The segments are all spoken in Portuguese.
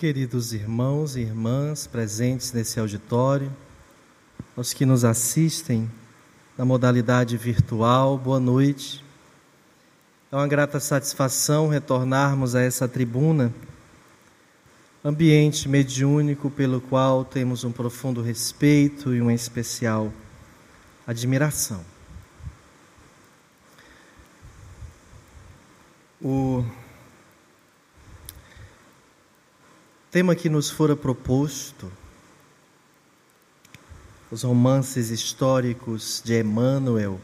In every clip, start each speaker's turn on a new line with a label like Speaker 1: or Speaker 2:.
Speaker 1: Queridos irmãos e irmãs presentes nesse auditório, os que nos assistem na modalidade virtual, boa noite. É uma grata satisfação retornarmos a essa tribuna, ambiente mediúnico pelo qual temos um profundo respeito e uma especial admiração. O tema que nos fora proposto, os romances históricos de Emmanuel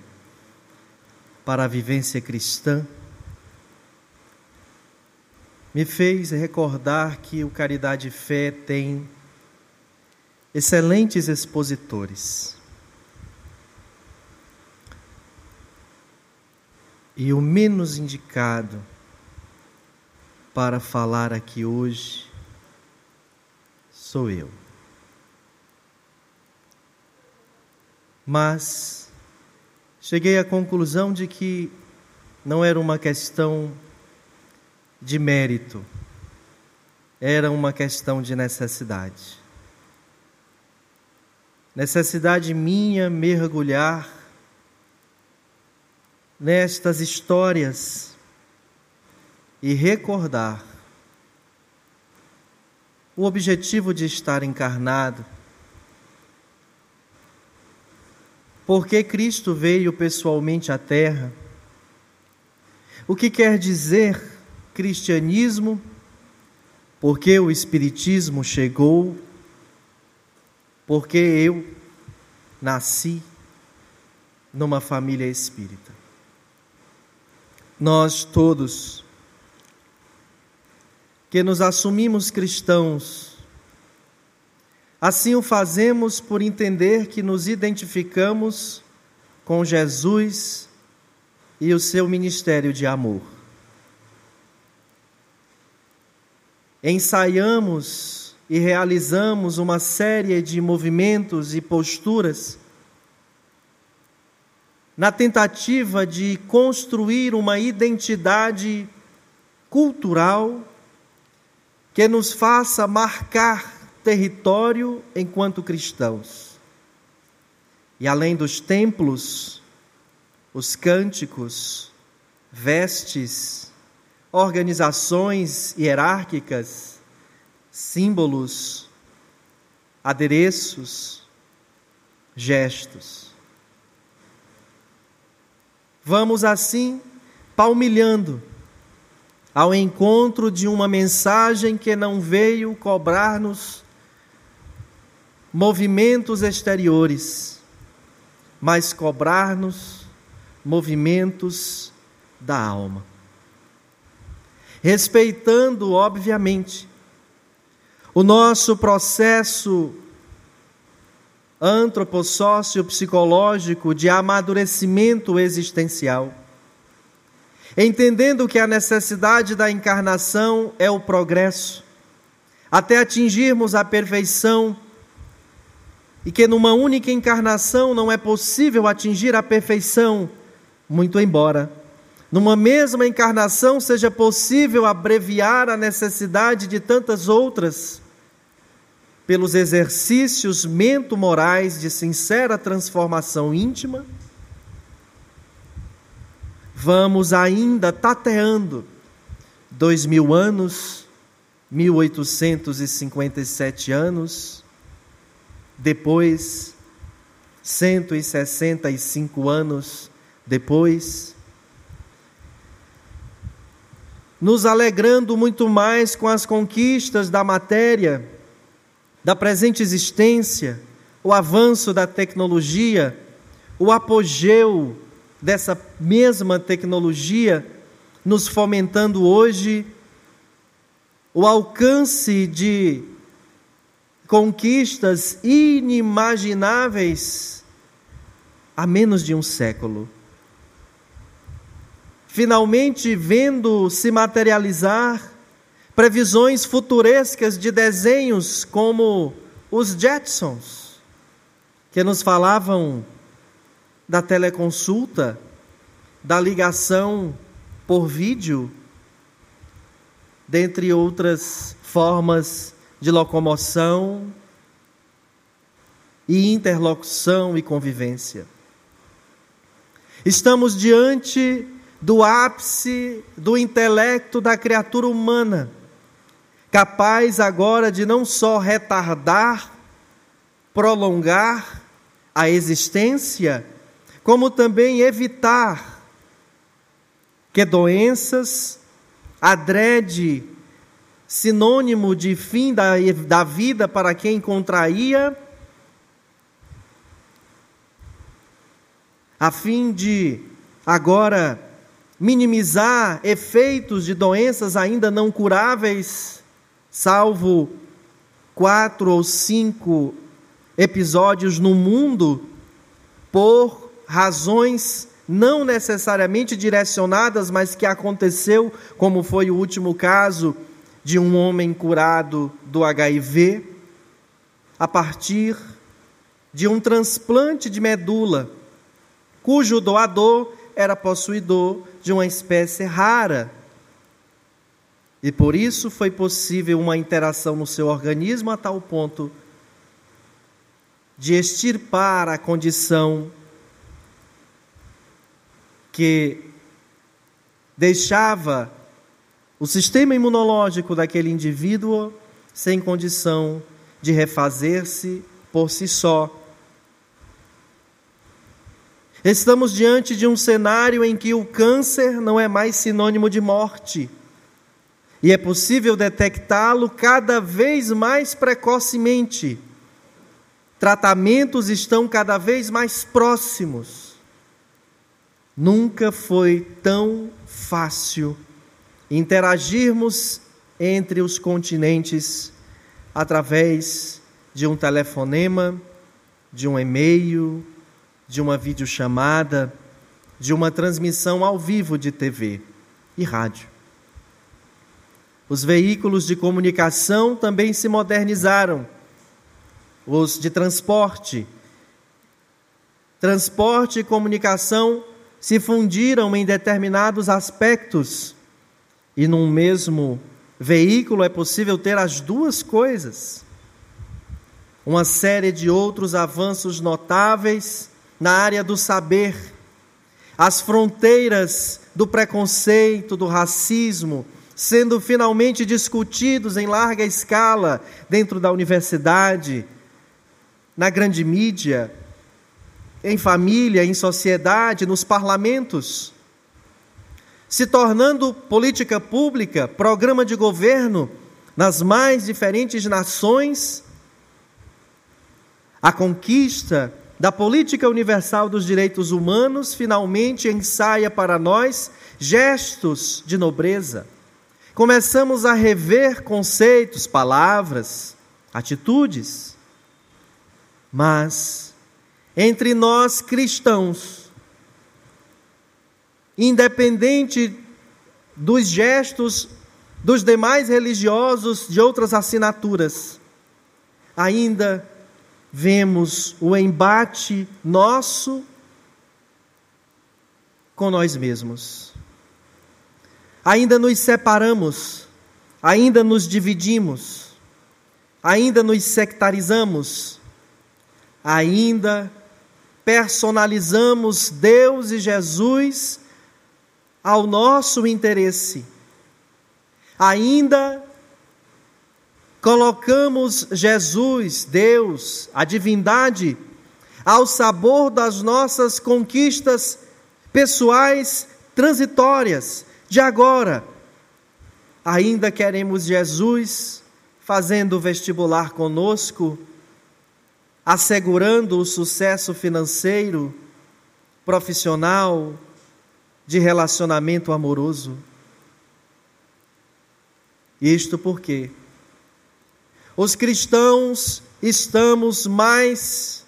Speaker 1: para a vivência cristã, me fez recordar que o Caridade Fé tem excelentes expositores. E o menos indicado para falar aqui hoje sou eu. Mas cheguei à conclusão de que não era uma questão de mérito, era uma questão de necessidade. Necessidade minha mergulhar nestas histórias e recordar o objetivo de estar encarnado. Porque Cristo veio pessoalmente à Terra. O que quer dizer cristianismo? Porque o Espiritismo chegou, porque eu nasci numa família espírita. Nós todos que nos assumimos cristãos. Assim o fazemos por entender que nos identificamos com Jesus e o seu ministério de amor. Ensaiamos e realizamos uma série de movimentos e posturas na tentativa de construir uma identidade cultural que nos faça marcar território enquanto cristãos. E além dos templos, os cânticos, vestes, organizações hierárquicas, símbolos, adereços, gestos. Vamos assim palmilhando ao encontro de uma mensagem que não veio cobrar-nos movimentos exteriores, mas cobrar-nos movimentos da alma. Respeitando, obviamente, o nosso processo antropossócio psicológico de amadurecimento existencial entendendo que a necessidade da encarnação é o progresso, até atingirmos a perfeição, e que numa única encarnação não é possível atingir a perfeição, muito embora numa mesma encarnação seja possível abreviar a necessidade de tantas outras, pelos exercícios mento-morais de sincera transformação íntima Vamos ainda tateando. Dois mil anos, 1857 anos, depois, 165 anos depois, nos alegrando muito mais com as conquistas da matéria, da presente existência, o avanço da tecnologia, o apogeu dessa mesma tecnologia, nos fomentando hoje o alcance de conquistas inimagináveis há menos de um século. Finalmente vendo se materializar previsões futurescas de desenhos como os Jetsons, que nos falavam da teleconsulta, da ligação por vídeo, dentre outras formas de locomoção e interlocução e convivência. Estamos diante do ápice do intelecto da criatura humana, capaz agora de não só retardar, prolongar a existência, como também evitar que doenças, adrede, sinônimo de fim da, da vida para quem contraía, a fim de agora minimizar efeitos de doenças ainda não curáveis, salvo quatro ou cinco episódios no mundo, por razões não necessariamente direcionadas, mas que aconteceu, como foi o último caso de um homem curado do HIV, a partir de um transplante de medula, cujo doador era possuidor de uma espécie rara. E por isso foi possível uma interação no seu organismo a tal ponto de extirpar a condição que deixava o sistema imunológico daquele indivíduo sem condição de refazer-se por si só. Estamos diante de um cenário em que o câncer não é mais sinônimo de morte. E é possível detectá-lo cada vez mais precocemente. Tratamentos estão cada vez mais próximos. Nunca foi tão fácil interagirmos entre os continentes através de um telefonema, de um e-mail, de uma videochamada, de uma transmissão ao vivo de TV e rádio. Os veículos de comunicação também se modernizaram. Os de transporte. Transporte e comunicação se fundiram em determinados aspectos, e num mesmo veículo é possível ter as duas coisas. Uma série de outros avanços notáveis na área do saber, as fronteiras do preconceito, do racismo, sendo finalmente discutidos em larga escala dentro da universidade, na grande mídia, em família, em sociedade, nos parlamentos, se tornando política pública, programa de governo nas mais diferentes nações, a conquista da política universal dos direitos humanos finalmente ensaia para nós gestos de nobreza. Começamos a rever conceitos, palavras, atitudes, mas entre nós cristãos, independente dos gestos dos demais religiosos de outras assinaturas, ainda vemos o embate nosso com nós mesmos. Ainda nos separamos, ainda nos dividimos, ainda nos sectarizamos, ainda personalizamos Deus e Jesus ao nosso interesse. Ainda colocamos Jesus, Deus, a divindade, ao sabor das nossas conquistas pessoais transitórias de agora. Ainda queremos Jesus fazendo vestibular conosco assegurando o sucesso financeiro, profissional, de relacionamento amoroso. Isto porque os cristãos estamos mais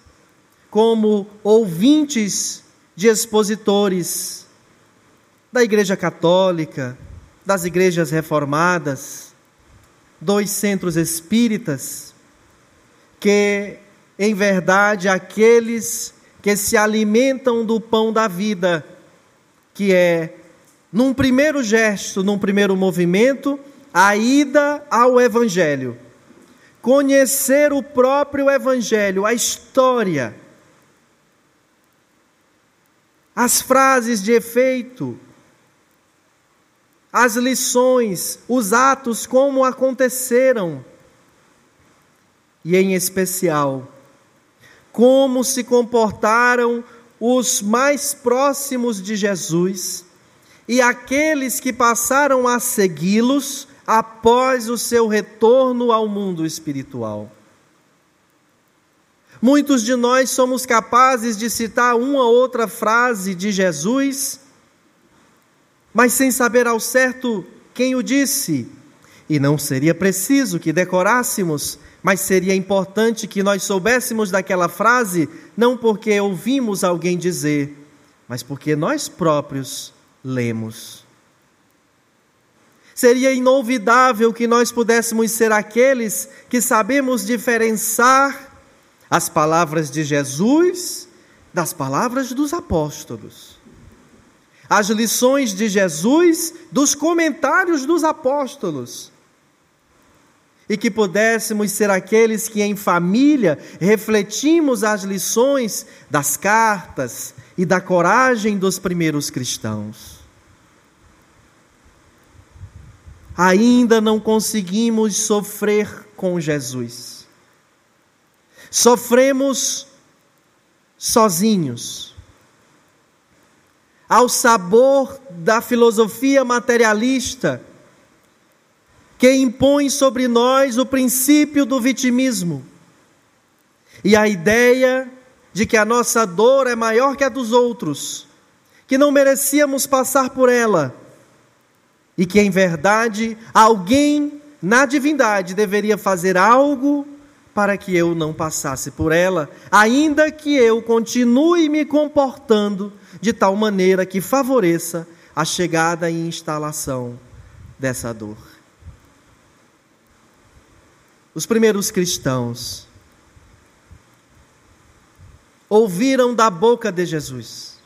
Speaker 1: como ouvintes de expositores da Igreja Católica, das igrejas reformadas, dos centros espíritas, que em verdade aqueles que se alimentam do pão da vida, que é, num primeiro gesto, num primeiro movimento, a ida ao Evangelho, conhecer o próprio Evangelho, a história, as frases de efeito, as lições, os atos, como aconteceram, e em especial, como se comportaram os mais próximos de Jesus e aqueles que passaram a segui-los após o seu retorno ao mundo espiritual. Muitos de nós somos capazes de citar uma ou outra frase de Jesus, mas sem saber ao certo quem o disse. E não seria preciso que decorássemos, mas seria importante que nós soubéssemos daquela frase, não porque ouvimos alguém dizer, mas porque nós próprios lemos. Seria inolvidável que nós pudéssemos ser aqueles que sabemos diferenciar as palavras de Jesus das palavras dos apóstolos. As lições de Jesus dos comentários dos apóstolos. E que pudéssemos ser aqueles que em família refletimos as lições das cartas, e da coragem dos primeiros cristãos. Ainda não conseguimos sofrer com Jesus. Sofremos sozinhos. Ao sabor da filosofia materialista, que impõe sobre nós o princípio do vitimismo e a ideia de que a nossa dor é maior que a dos outros, que não merecíamos passar por ela e que, em verdade, alguém na divindade deveria fazer algo para que eu não passasse por ela, ainda que eu continue me comportando de tal maneira que favoreça a chegada e instalação dessa dor. Os primeiros cristãos ouviram da boca de Jesus.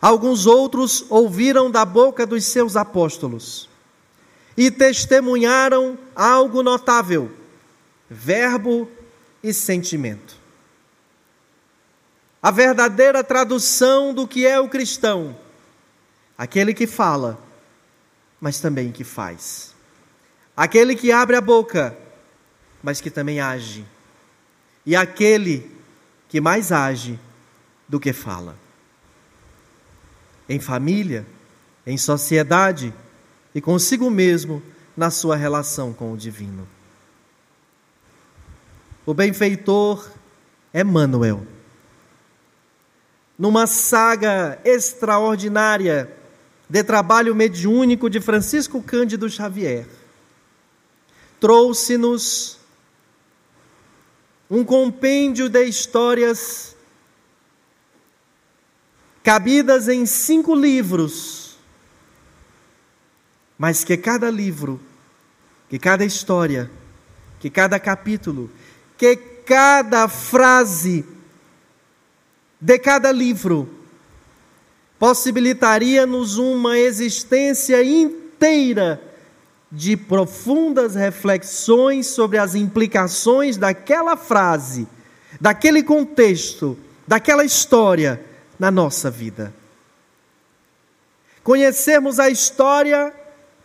Speaker 1: Alguns outros ouviram da boca dos seus apóstolos e testemunharam algo notável: verbo e sentimento. A verdadeira tradução do que é o cristão, aquele que fala, mas também que faz. Aquele que abre a boca, mas que também age. E aquele que mais age do que fala. Em família, em sociedade e consigo mesmo na sua relação com o divino. O benfeitor Emmanuel, numa saga extraordinária de trabalho mediúnico de Francisco Cândido Xavier, trouxe-nos um compêndio de histórias cabidas em cinco livros, mas que cada livro, que cada história, que cada capítulo, que cada frase de cada livro possibilitaria-nos uma existência inteira de profundas reflexões sobre as implicações daquela frase, daquele contexto, daquela história na nossa vida. Conhecermos a história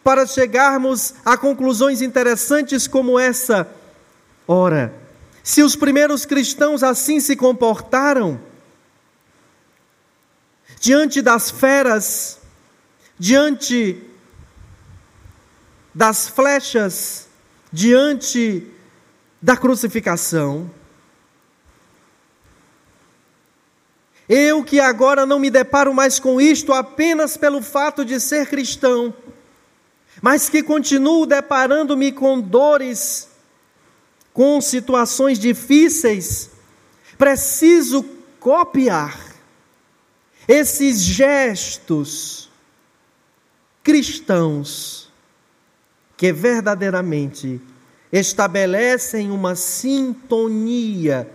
Speaker 1: para chegarmos a conclusões interessantes como essa. Ora, se os primeiros cristãos assim se comportaram, diante das feras, diante das flechas diante da crucificação. Eu que agora não me deparo mais com isto apenas pelo fato de ser cristão, mas que continuo deparando-me com dores, com situações difíceis, preciso copiar esses gestos cristãos que verdadeiramente estabelecem uma sintonia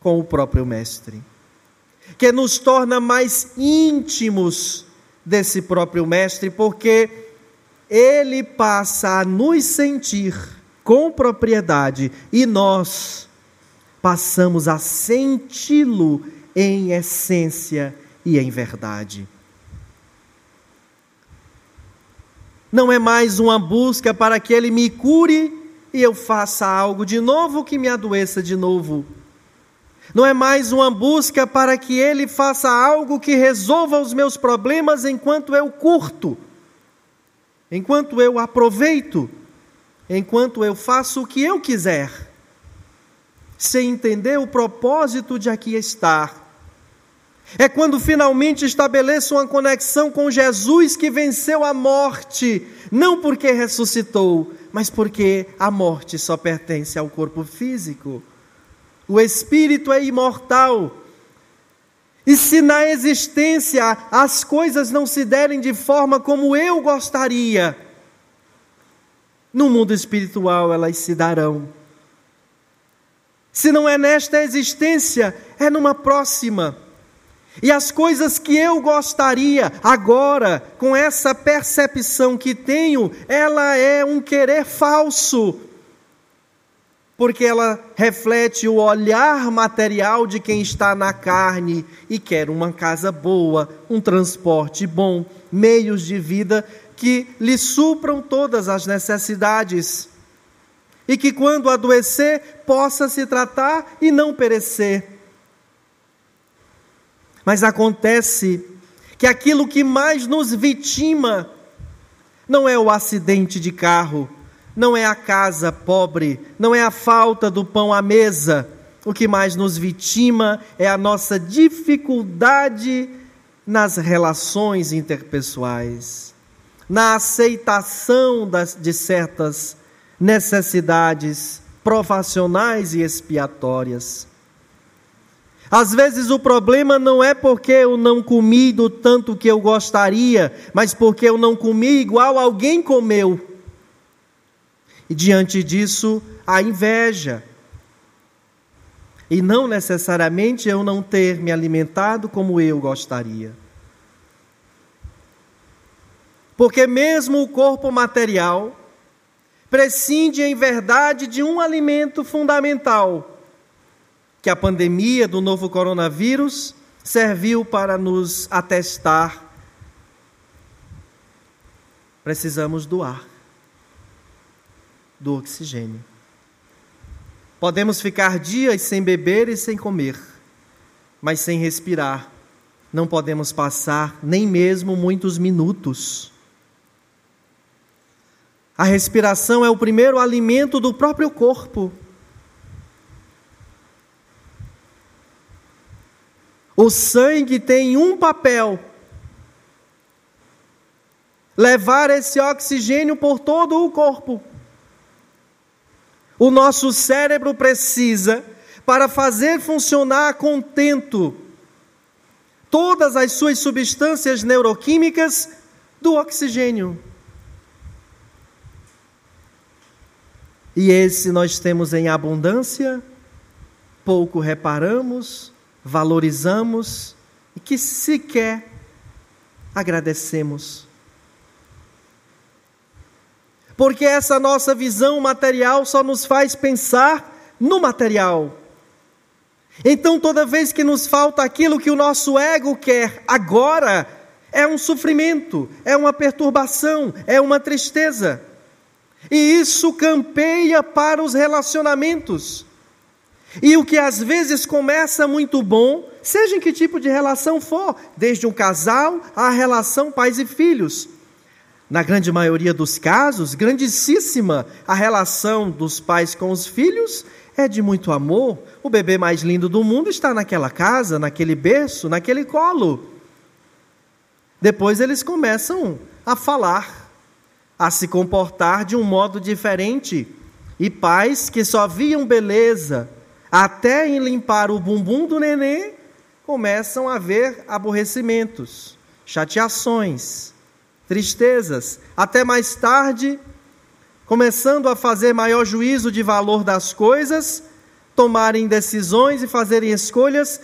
Speaker 1: com o próprio Mestre, que nos torna mais íntimos desse próprio Mestre, porque ele passa a nos sentir com propriedade e nós passamos a senti-lo em essência e em verdade. Não é mais uma busca para que ele me cure e eu faça algo de novo que me adoeça de novo. Não é mais uma busca para que ele faça algo que resolva os meus problemas enquanto eu curto, enquanto eu aproveito, enquanto eu faço o que eu quiser sem entender o propósito de aqui estar. É quando finalmente estabeleço uma conexão com Jesus que venceu a morte, não porque ressuscitou, mas porque a morte só pertence ao corpo físico. O espírito é imortal. E se na existência as coisas não se derem de forma como eu gostaria, no mundo espiritual elas se darão. Se não é nesta existência, é numa próxima. E as coisas que eu gostaria agora, com essa percepção que tenho, ela é um querer falso. Porque ela reflete o olhar material de quem está na carne e quer uma casa boa, um transporte bom, meios de vida que lhe supram todas as necessidades e que quando adoecer possa se tratar e não perecer. Mas acontece que aquilo que mais nos vitima não é o acidente de carro, não é a casa pobre, não é a falta do pão à mesa. O que mais nos vitima é a nossa dificuldade nas relações interpessoais, na aceitação das, de certas necessidades profissionais e expiatórias. Às vezes o problema não é porque eu não comi do tanto que eu gostaria, mas porque eu não comi igual alguém comeu. E diante disso, a inveja. E não necessariamente eu não ter me alimentado como eu gostaria. Porque mesmo o corpo material, prescinde em verdade de um alimento fundamental, que a pandemia do novo coronavírus serviu para nos atestar. Precisamos do ar, do oxigênio. Podemos ficar dias sem beber e sem comer, mas sem respirar, não podemos passar nem mesmo muitos minutos. A respiração é o primeiro alimento do próprio corpo. O sangue tem um papel: levar esse oxigênio por todo o corpo. O nosso cérebro precisa, para fazer funcionar contento todas as suas substâncias neuroquímicas, do oxigênio. E esse nós temos em abundância, pouco reparamos, valorizamos e que sequer agradecemos. Porque essa nossa visão material só nos faz pensar no material. Então, toda vez que nos falta aquilo que o nosso ego quer agora, é um sofrimento, é uma perturbação, é uma tristeza. E isso campeia para os relacionamentos. E o que às vezes começa muito bom, seja em que tipo de relação for, desde um casal à relação pais e filhos. Na grande maioria dos casos, grandíssima, a relação dos pais com os filhos é de muito amor. O bebê mais lindo do mundo está naquela casa, naquele berço, naquele colo. Depois eles começam a falar a se comportar de um modo diferente, e pais que só viam beleza até em limpar o bumbum do nenê começam a ver aborrecimentos, chateações, tristezas, até mais tarde, começando a fazer maior juízo de valor das coisas, tomarem decisões e fazerem escolhas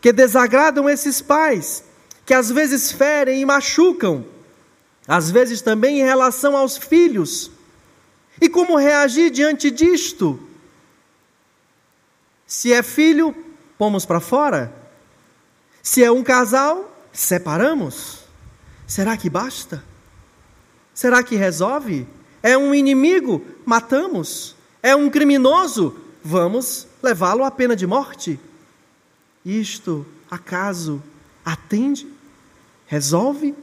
Speaker 1: que desagradam esses pais, que às vezes ferem e machucam às vezes também em relação aos filhos. E como reagir diante disto? Se é filho, pomos para fora. Se é um casal, separamos. Será que basta? Será que resolve? É um inimigo? Matamos. É um criminoso? Vamos levá-lo à pena de morte. Isto, acaso, atende? Resolve?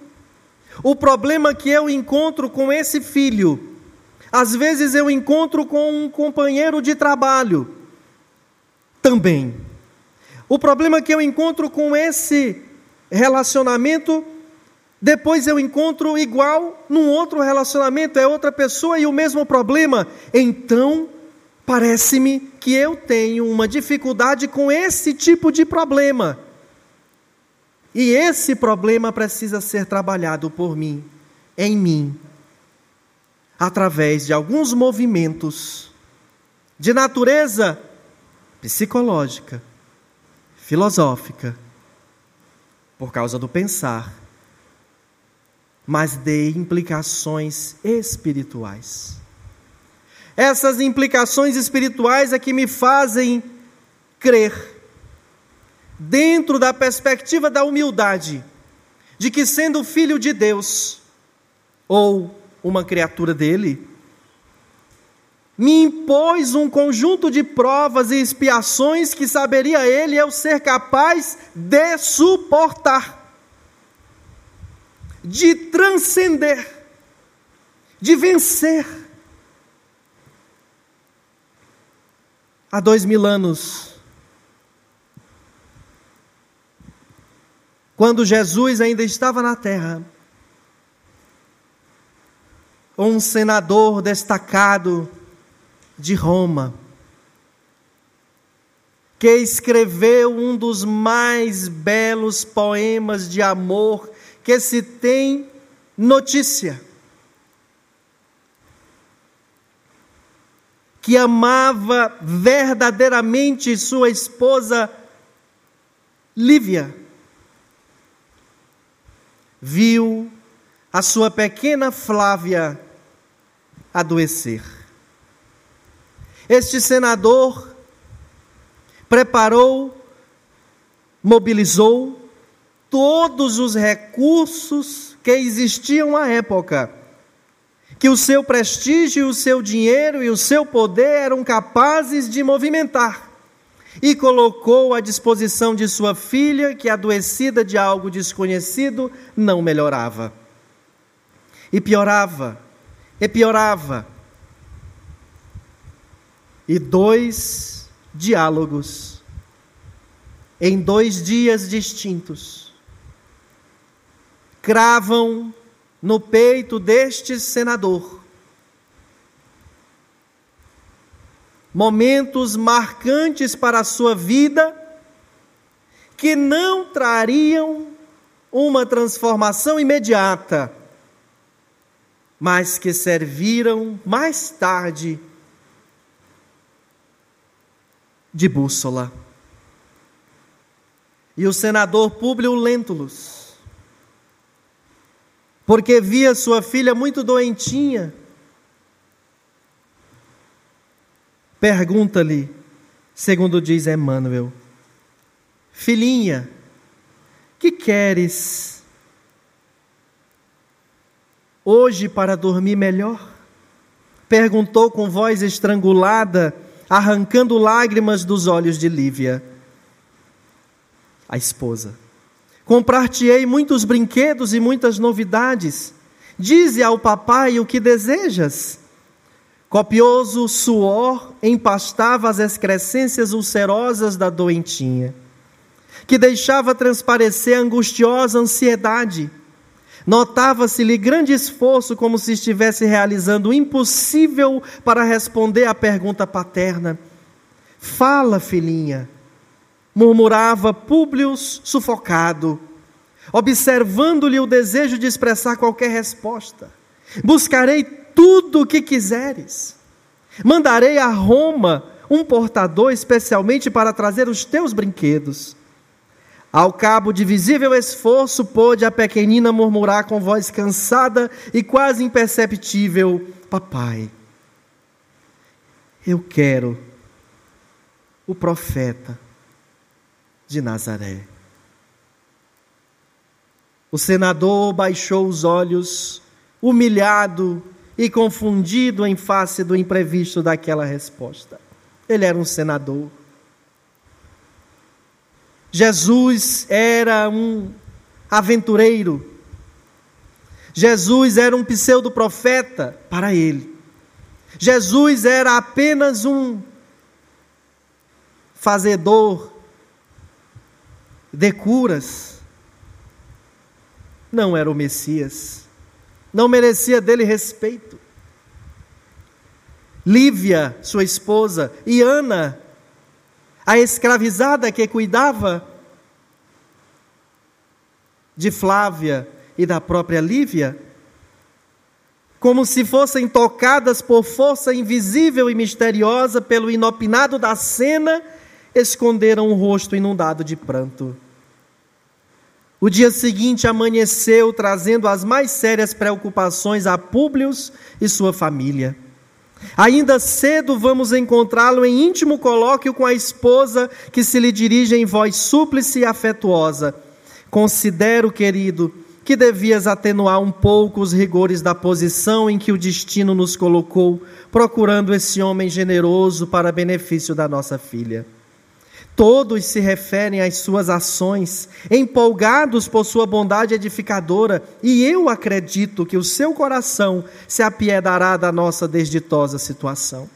Speaker 1: O problema que eu encontro com esse filho, às vezes eu encontro com um companheiro de trabalho também. O problema que eu encontro com esse relacionamento, depois eu encontro igual num outro relacionamento, é outra pessoa e o mesmo problema. Então, parece-me que eu tenho uma dificuldade com esse tipo de problema. E esse problema precisa ser trabalhado por mim, em mim, através de alguns movimentos de natureza psicológica, filosófica, por causa do pensar, mas de implicações espirituais. Essas implicações espirituais é que me fazem crer dentro da perspectiva da humildade, de que sendo filho de Deus, ou uma criatura dele, me impôs um conjunto de provas e expiações que saberia ele eu ser capaz de suportar, de transcender, de vencer. Há dois mil anos, quando Jesus ainda estava na terra, um senador destacado de Roma, que escreveu um dos mais belos poemas de amor que se tem notícia. Que amava verdadeiramente sua esposa Lívia viu a sua pequena Flávia adoecer. Este senador preparou, mobilizou todos os recursos que existiam à época, que o seu prestígio, o seu dinheiro e o seu poder eram capazes de movimentar e colocou à disposição de sua filha, que adoecida de algo desconhecido, não melhorava. E piorava, e piorava. E dois diálogos, em dois dias distintos, cravam no peito deste senador momentos marcantes para a sua vida que não trariam uma transformação imediata, mas que serviram mais tarde de bússola. E o senador Públio Lentulus, porque via sua filha muito doentinha, Pergunta-lhe, segundo diz Emmanuel, filhinha, que queres hoje para dormir melhor? Perguntou com voz estrangulada, arrancando lágrimas dos olhos de Lívia. A esposa. Comprar-te-ei muitos brinquedos e muitas novidades. Dize ao papai o que desejas. Copioso suor empastava as excrescências ulcerosas da doentinha, que deixava transparecer angustiosa ansiedade. Notava-se-lhe grande esforço, como se estivesse realizando o impossível para responder à pergunta paterna. Fala, filhinha, murmurava Públio sufocado, observando-lhe o desejo de expressar qualquer resposta. Buscarei tudo o que quiseres. Mandarei a Roma um portador especialmente para trazer os teus brinquedos. Ao cabo de visível esforço, pôde a pequenina murmurar com voz cansada e quase imperceptível: Papai, eu quero o profeta de Nazaré. O senador baixou os olhos, humilhado e confundido em face do imprevisto daquela resposta. Ele era um senador. Jesus era um aventureiro. Jesus era um pseudo-profeta para ele. Jesus era apenas um fazedor de curas. Não era o Messias. Não merecia dele respeito. Lívia, sua esposa, e Ana, a escravizada que cuidava de Flávia e da própria Lívia, como se fossem tocadas por força invisível e misteriosa pelo inopinado da cena, esconderam o rosto inundado de pranto. O dia seguinte amanheceu trazendo as mais sérias preocupações a Públio e sua família. Ainda cedo vamos encontrá-lo em íntimo colóquio com a esposa que se lhe dirige em voz súplice e afetuosa. Considero, querido, que devias atenuar um pouco os rigores da posição em que o destino nos colocou, procurando esse homem generoso para benefício da nossa filha. Todos se referem às suas ações, empolgados por sua bondade edificadora, e eu acredito que o seu coração se apiedará da nossa desditosa situação.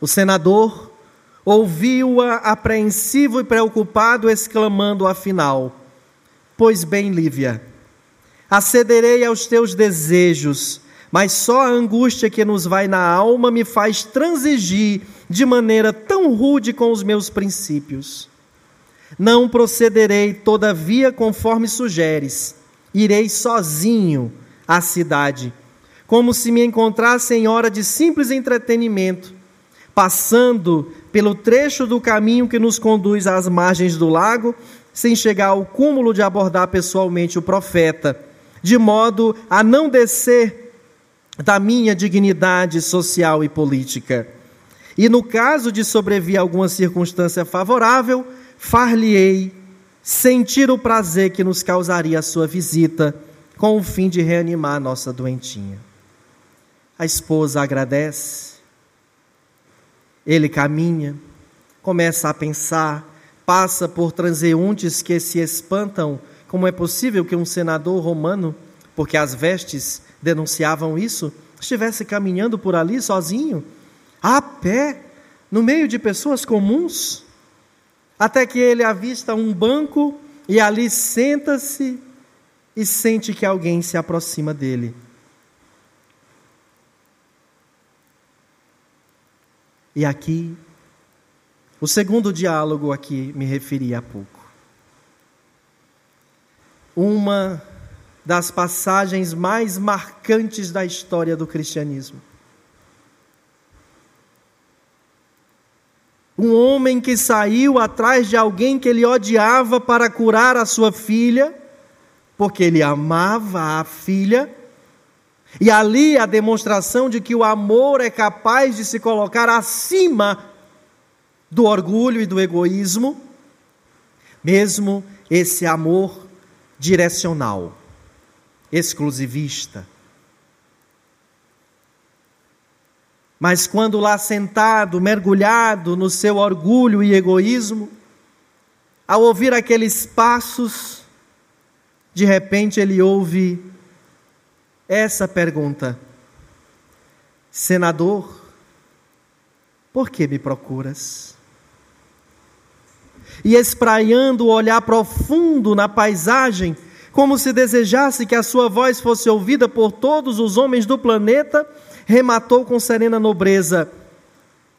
Speaker 1: O senador ouviu-a apreensivo e preocupado, exclamando afinal: Pois bem, Lívia, acederei aos teus desejos, mas só a angústia que nos vai na alma me faz transigir de maneira tão rude com os meus princípios. Não procederei, todavia, conforme sugeres. Irei sozinho à cidade, como se me encontrasse em hora de simples entretenimento, passando pelo trecho do caminho que nos conduz às margens do lago, sem chegar ao cúmulo de abordar pessoalmente o profeta, de modo a não descer da minha dignidade social e política. E no caso de sobrevir alguma circunstância favorável, far-lhe-ei sentir o prazer que nos causaria a sua visita, com o fim de reanimar a nossa doentinha. A esposa agradece, ele caminha, começa a pensar, passa por transeuntes que se espantam. Como é possível que um senador romano, porque as vestes denunciavam isso, estivesse caminhando por ali sozinho? a pé, no meio de pessoas comuns, até que ele avista um banco e ali senta-se e sente que alguém se aproxima dele. E aqui, o segundo diálogo a que me referi há pouco. Uma das passagens mais marcantes da história do cristianismo. Um homem que saiu atrás de alguém que ele odiava para curar a sua filha, porque ele amava a filha. E ali a demonstração de que o amor é capaz de se colocar acima do orgulho e do egoísmo, mesmo esse amor direcional, exclusivista. Mas quando lá sentado, mergulhado no seu orgulho e egoísmo, ao ouvir aqueles passos, de repente ele ouve essa pergunta: Senador, por que me procuras? E espraiando o olhar profundo na paisagem, como se desejasse que a sua voz fosse ouvida por todos os homens do planeta, rematou com serena nobreza: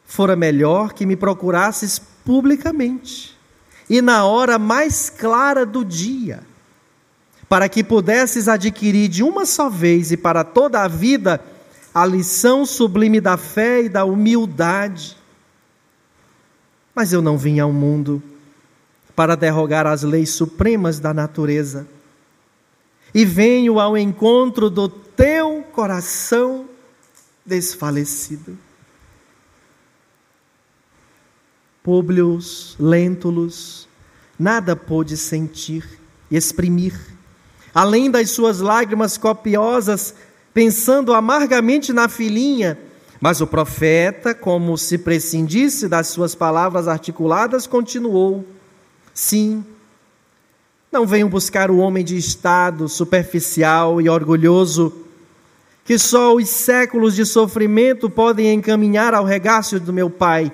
Speaker 1: Fora melhor que me procurasses publicamente e na hora mais clara do dia, para que pudesses adquirir de uma só vez e para toda a vida a lição sublime da fé e da humildade. Mas eu não vim ao mundo para derrogar as leis supremas da natureza. E venho ao encontro do teu coração desfalecido. Públio Lentulus nada pôde sentir e exprimir, além das suas lágrimas copiosas, pensando amargamente na filhinha. Mas o profeta, como se prescindisse das suas palavras articuladas, continuou: Sim, não venho buscar o homem de estado superficial e orgulhoso, que só os séculos de sofrimento podem encaminhar ao regaço do meu Pai.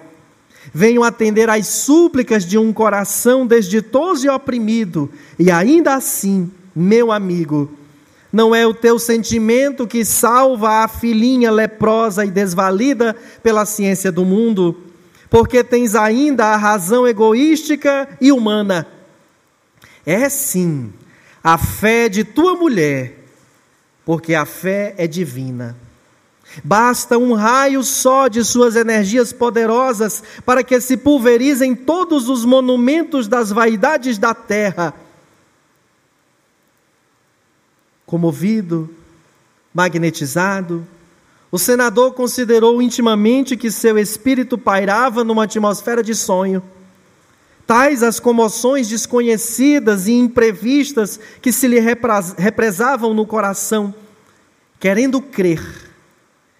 Speaker 1: Venho atender às súplicas de um coração desditoso e oprimido, e ainda assim, meu amigo, não é o teu sentimento que salva a filhinha leprosa e desvalida pela ciência do mundo, porque tens ainda a razão egoística e humana. É sim a fé de tua mulher, porque a fé é divina. Basta um raio só de suas energias poderosas para que se pulverizem todos os monumentos das vaidades da terra. Comovido, magnetizado, o senador considerou intimamente que seu espírito pairava numa atmosfera de sonho. Tais as comoções desconhecidas e imprevistas que se lhe represavam no coração, querendo crer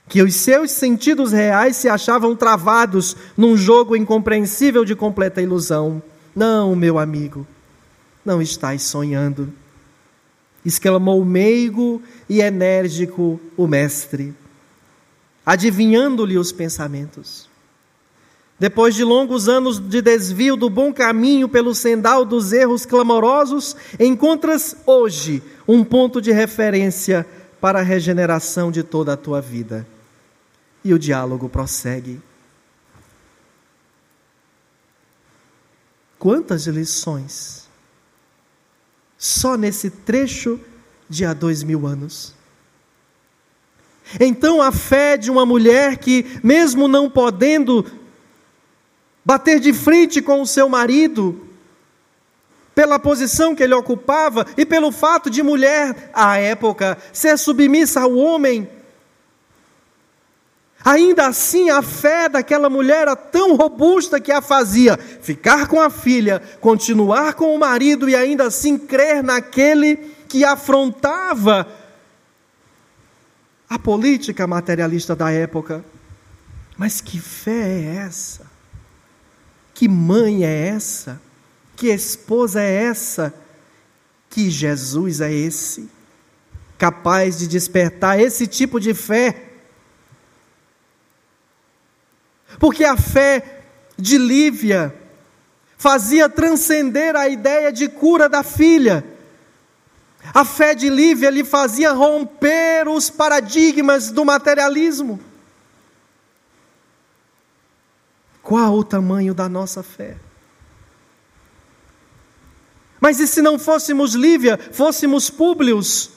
Speaker 1: que os seus sentidos reais se achavam travados num jogo incompreensível de completa ilusão. Não, meu amigo, não estás sonhando. Exclamou meigo e enérgico o mestre, adivinhando-lhe os pensamentos. Depois de longos anos de desvio do bom caminho pelo sendal dos erros clamorosos, encontras hoje um ponto de referência para a regeneração de toda a tua vida. E o diálogo prossegue. Quantas lições só nesse trecho de há dois mil anos. Então, a fé de uma mulher que, mesmo não podendo bater de frente com o seu marido, pela posição que ele ocupava e pelo fato de mulher, à época, ser submissa ao homem, Ainda assim, a fé daquela mulher era tão robusta que a fazia ficar com a filha, continuar com o marido e ainda assim crer naquele que afrontava a política materialista da época. Mas que fé é essa? Que mãe é essa? Que esposa é essa? Que Jesus é esse? Capaz de despertar esse tipo de fé porque a fé de Lívia fazia transcender a ideia de cura da filha. A fé de Lívia lhe fazia romper os paradigmas do materialismo. Qual o tamanho da nossa fé? Mas e se não fôssemos Lívia, fôssemos Públios?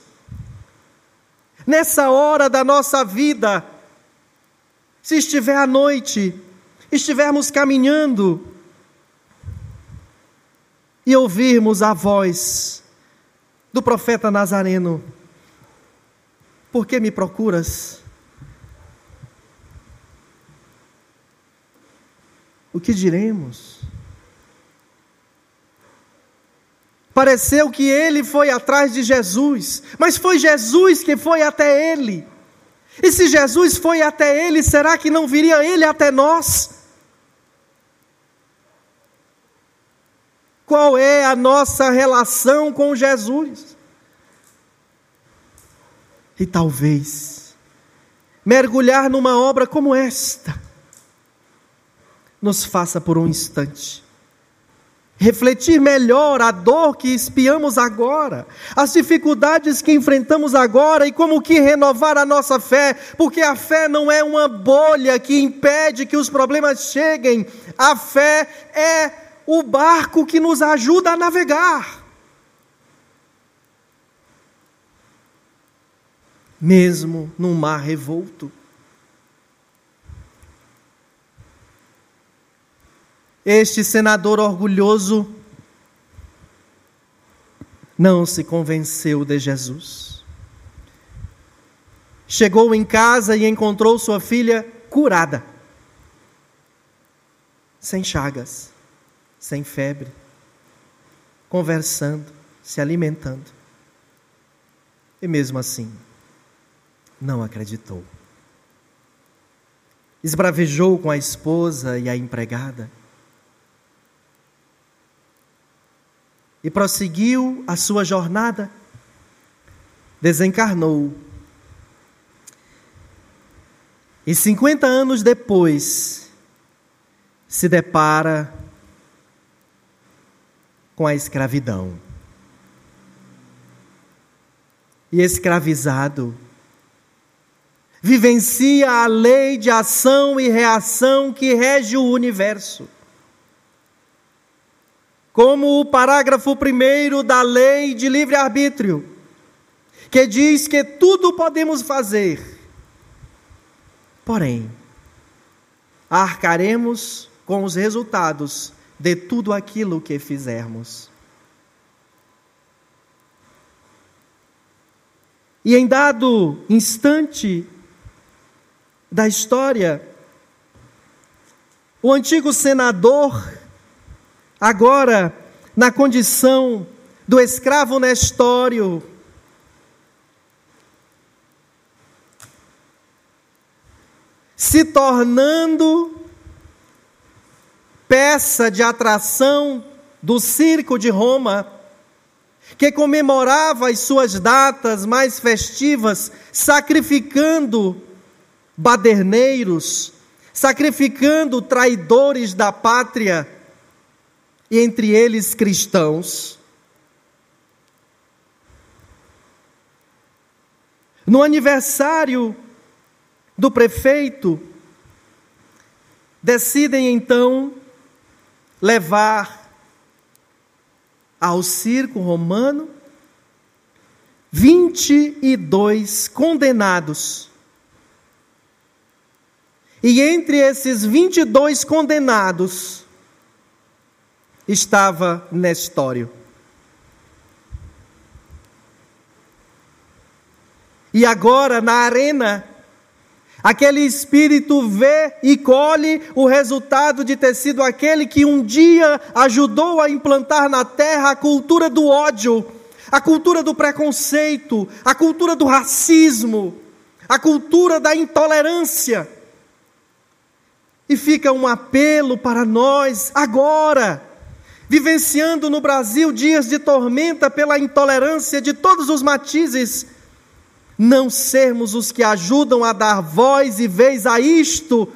Speaker 1: Nessa hora da nossa vida, se estiver à noite, estivermos caminhando e ouvirmos a voz do profeta Nazareno: Por que me procuras? O que diremos? Pareceu que ele foi atrás de Jesus, mas foi Jesus que foi até ele. E se Jesus foi até ele, será que não viria ele até nós? Qual é a nossa relação com Jesus? E talvez mergulhar numa obra como esta nos faça por um instante refletir melhor a dor que espiamos agora, as dificuldades que enfrentamos agora e como que renovar a nossa fé, porque a fé não é uma bolha que impede que os problemas cheguem, a fé é o barco que nos ajuda a navegar. Mesmo num mar revolto. Este senador orgulhoso não se convenceu de Jesus. Chegou em casa e encontrou sua filha curada, sem chagas, sem febre, conversando, se alimentando. E mesmo assim, não acreditou. Esbravejou com a esposa e a empregada e prosseguiu a sua jornada, desencarnou. E 50 anos depois, se depara com a escravidão. E escravizado, vivencia a lei de ação e reação que rege o universo como o parágrafo primeiro da lei de livre-arbítrio, que diz que tudo podemos fazer, porém, arcaremos com os resultados de tudo aquilo que fizermos. E em dado instante da história, o antigo senador agora na condição do escravo Nestório. Se tornando peça de atração do circo de Roma, que comemorava as suas datas mais festivas, sacrificando baderneiros, sacrificando traidores da pátria, e entre eles cristãos. No aniversário do prefeito, decidem então levar ao circo romano 22 condenados. E entre esses 22 condenados, estava Nestório. E agora, na arena, aquele espírito vê e colhe o resultado de ter sido aquele que um dia ajudou a implantar na terra a cultura do ódio, a cultura do preconceito, a cultura do racismo, a cultura da intolerância. E fica um apelo para nós agora vivenciando no Brasil dias de tormenta pela intolerância de todos os matizes, não sermos os que ajudam a dar voz e vez a isto,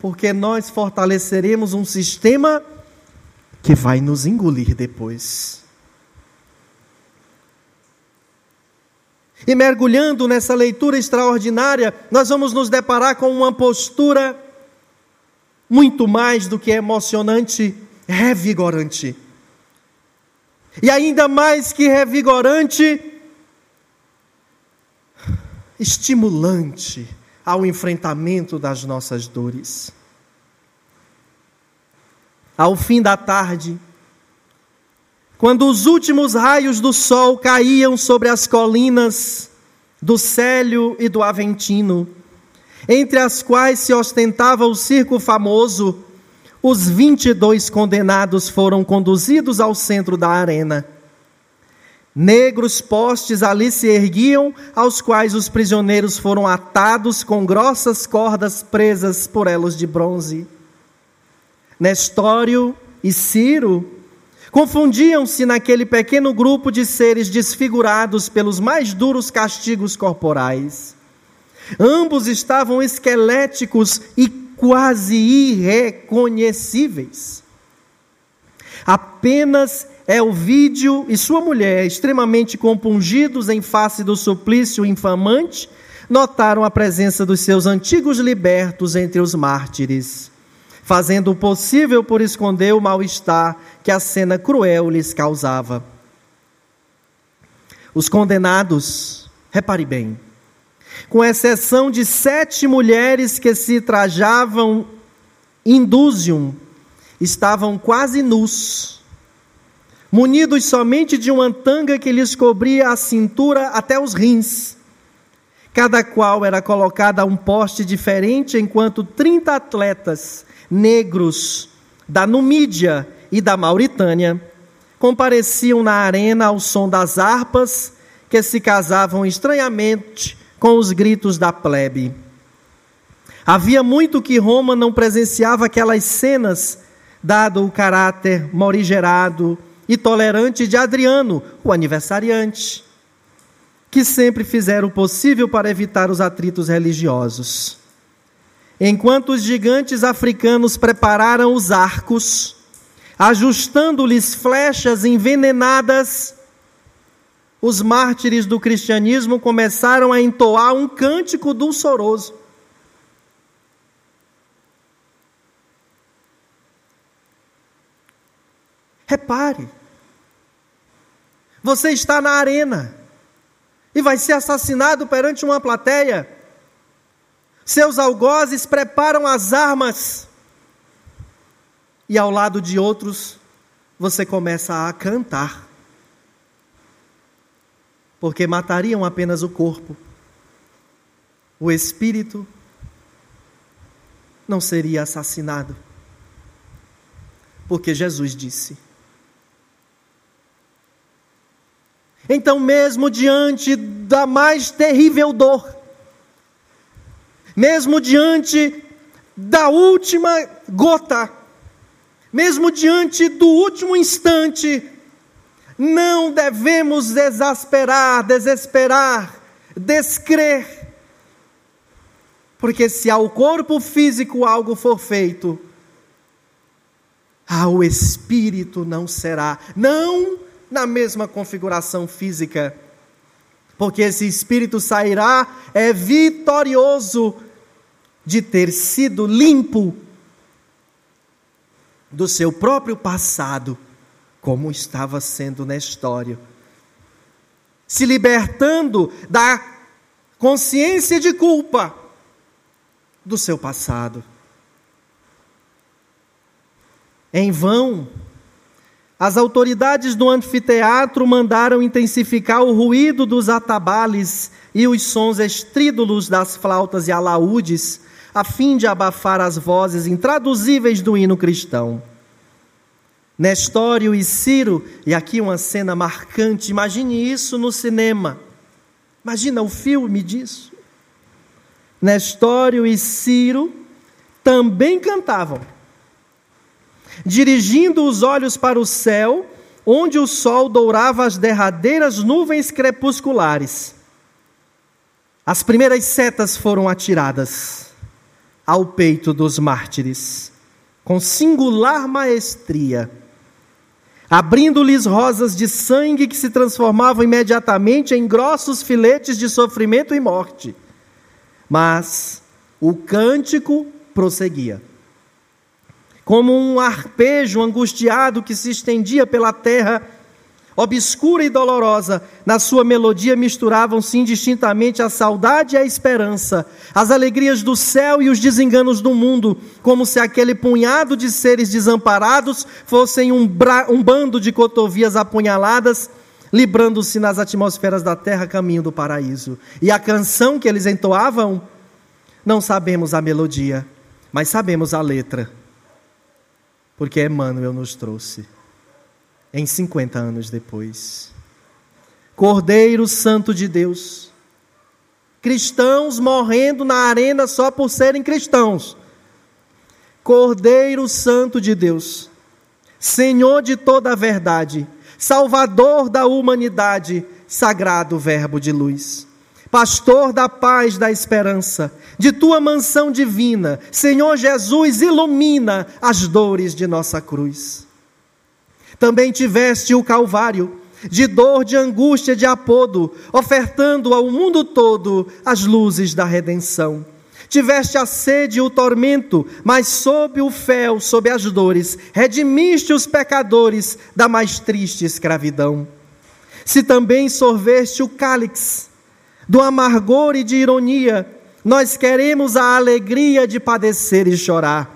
Speaker 1: porque nós fortaleceremos um sistema que vai nos engolir depois. E mergulhando nessa leitura extraordinária, nós vamos nos deparar com uma postura muito mais do que emocionante revigorante. E ainda mais que revigorante, estimulante ao enfrentamento das nossas dores. Ao fim da tarde, quando os últimos raios do sol caíam sobre as colinas do Célio e do Aventino, entre as quais se ostentava o circo famoso, os 22 condenados foram conduzidos ao centro da arena. Negros postes ali se erguiam, aos quais os prisioneiros foram atados com grossas cordas presas por elos de bronze. Nestório e Ciro confundiam-se naquele pequeno grupo de seres desfigurados pelos mais duros castigos corporais. Ambos estavam esqueléticos e quase irreconhecíveis. Apenas é o vídeo e sua mulher, extremamente compungidos em face do suplício infamante, notaram a presença dos seus antigos libertos entre os mártires, fazendo o possível por esconder o mal-estar que a cena cruel lhes causava. Os condenados, repare bem, com exceção de sete mulheres que se trajavam indúzium, estavam quase nus, munidos somente de uma tanga que lhes cobria a cintura até os rins. Cada qual era colocado a um poste diferente, enquanto 30 atletas negros da Numídia e da Mauritânia compareciam na arena ao som das harpas que se casavam estranhamente com os gritos da plebe. Havia muito que Roma não presenciava aquelas cenas, dado o caráter morigerado e tolerante de Adriano, o aniversariante, que sempre fizeram o possível para evitar os atritos religiosos. Enquanto os gigantes africanos prepararam os arcos, ajustando-lhes flechas envenenadas, os mártires do cristianismo começaram a entoar um cântico dulçoroso. Repare, você está na arena e vai ser assassinado perante uma plateia. Seus algozes preparam as armas e ao lado de outros você começa a cantar. Porque matariam apenas o corpo, o espírito não seria assassinado. Porque Jesus disse: Então, mesmo diante da mais terrível dor, mesmo diante da última gota, mesmo diante do último instante, não devemos exasperar, desesperar, descrer, porque se ao corpo físico algo for feito, ao espírito não será. Não na mesma configuração física. Porque esse espírito sairá é vitorioso de ter sido limpo do seu próprio passado, como estava sendo na história, se libertando da consciência de culpa do seu passado. Em vão, as autoridades do anfiteatro mandaram intensificar o ruído dos atabales e os sons estrídulos das flautas e alaúdes, a fim de abafar as vozes intraduzíveis do hino cristão. Nestório e Ciro, e aqui uma cena marcante, imagine isso no cinema. Imagina o filme disso. Nestório e Ciro também cantavam dirigindo os olhos para o céu, onde o sol dourava as derradeiras nuvens crepusculares. As primeiras setas foram atiradas ao peito dos mártires, com singular maestria, abrindo-lhes rosas de sangue que se transformavam imediatamente em grossos filetes de sofrimento e morte. Mas o cântico prosseguia como um arpejo angustiado que se estendia pela terra, obscura e dolorosa, na sua melodia misturavam-se indistintamente a saudade e a esperança, as alegrias do céu e os desenganos do mundo, como se aquele punhado de seres desamparados fossem um, um bando de cotovias apunhaladas, librando-se nas atmosferas da terra caminho do paraíso. E a canção que eles entoavam, não sabemos a melodia, mas sabemos a letra porque Emmanuel nos trouxe em 50 anos depois. Cordeiro Santo de Deus, cristãos morrendo na arena só por serem cristãos. Cordeiro Santo de Deus, Senhor de toda a verdade, Salvador da humanidade, sagrado Verbo de luz pastor da paz, da esperança, de tua mansão divina, Senhor Jesus, ilumina as dores de nossa cruz. Também tiveste o Calvário, de dor, de angústia, de apodo, ofertando ao mundo todo as luzes da redenção. Tiveste a sede e o tormento, mas sob o fel, sob as dores, redimiste os pecadores da mais triste escravidão. Se também sorveste o cálice, do amargor e de ironia, nós queremos a alegria de padecer e chorar.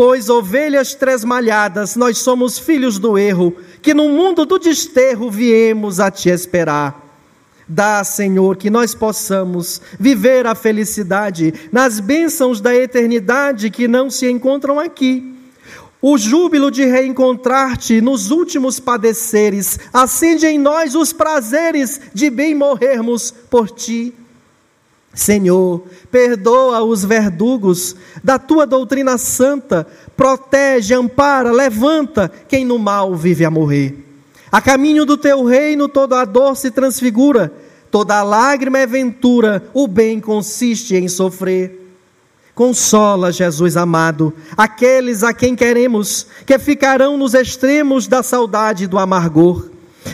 Speaker 1: Pois ovelhas tresmalhadas, nós somos filhos do erro, que no mundo do desterro viemos a te esperar. Dá, Senhor, que nós possamos viver a felicidade nas bênçãos da eternidade que não se encontram aqui. O júbilo de reencontrar-te nos últimos padeceres, acende em nós os prazeres de bem morrermos por ti. Senhor, perdoa os verdugos da tua doutrina santa, protege, ampara, levanta quem no mal vive a morrer. A caminho do teu reino toda a dor se transfigura, toda a lágrima é ventura, o bem consiste em sofrer. Consola, Jesus amado, aqueles a quem queremos, que ficarão nos extremos da saudade e do amargor.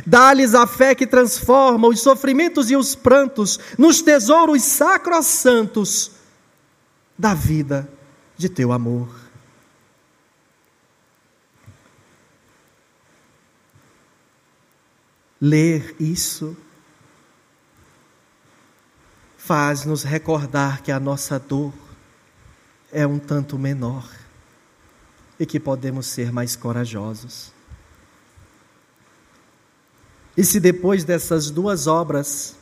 Speaker 1: Dá-lhes a fé que transforma os sofrimentos e os prantos nos tesouros sacrossantos da vida de teu amor. Ler isso faz-nos recordar que a nossa dor é um tanto menor e que podemos ser mais corajosos. E se depois dessas duas obras,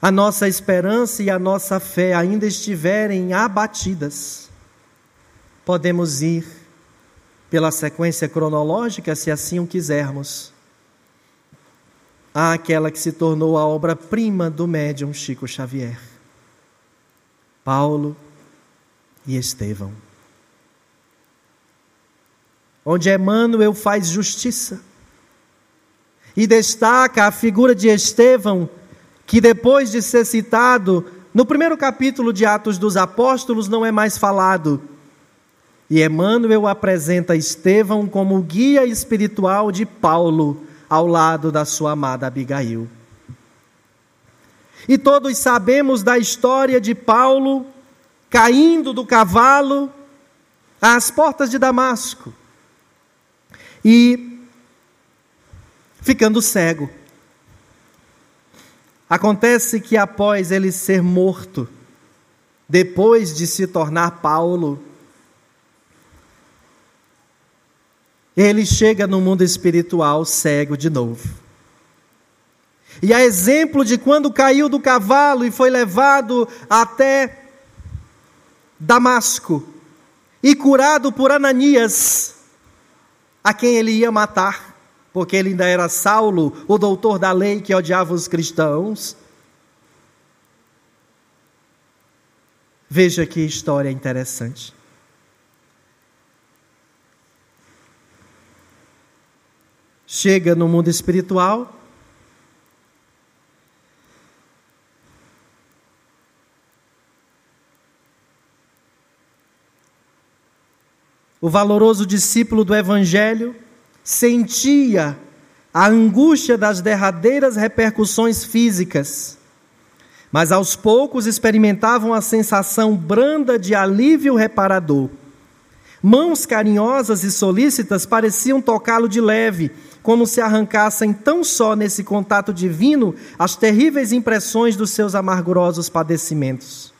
Speaker 1: a nossa esperança e a nossa fé ainda estiverem abatidas, podemos ir pela sequência cronológica, se assim o quisermos, àquela que se tornou a obra-prima do médium Chico Xavier. Paulo e Estevão. Onde Emmanuel faz justiça e destaca a figura de Estevão, que depois de ser citado no primeiro capítulo de Atos dos Apóstolos não é mais falado. E Emmanuel apresenta Estevão como guia espiritual de Paulo ao lado da sua amada Abigail. E todos sabemos da história de Paulo caindo do cavalo às portas de Damasco e ficando cego. Acontece que após ele ser morto, depois de se tornar Paulo, ele chega no mundo espiritual cego de novo. E a exemplo de quando caiu do cavalo e foi levado até Damasco e curado por Ananias, a quem ele ia matar, porque ele ainda era Saulo, o doutor da lei que odiava os cristãos. Veja que história interessante. chega no mundo espiritual. O valoroso discípulo do Evangelho sentia a angústia das derradeiras repercussões físicas, mas aos poucos experimentavam a sensação branda de alívio reparador. Mãos carinhosas e solícitas pareciam tocá-lo de leve, como se arrancassem tão só nesse contato divino as terríveis impressões dos seus amargurosos padecimentos.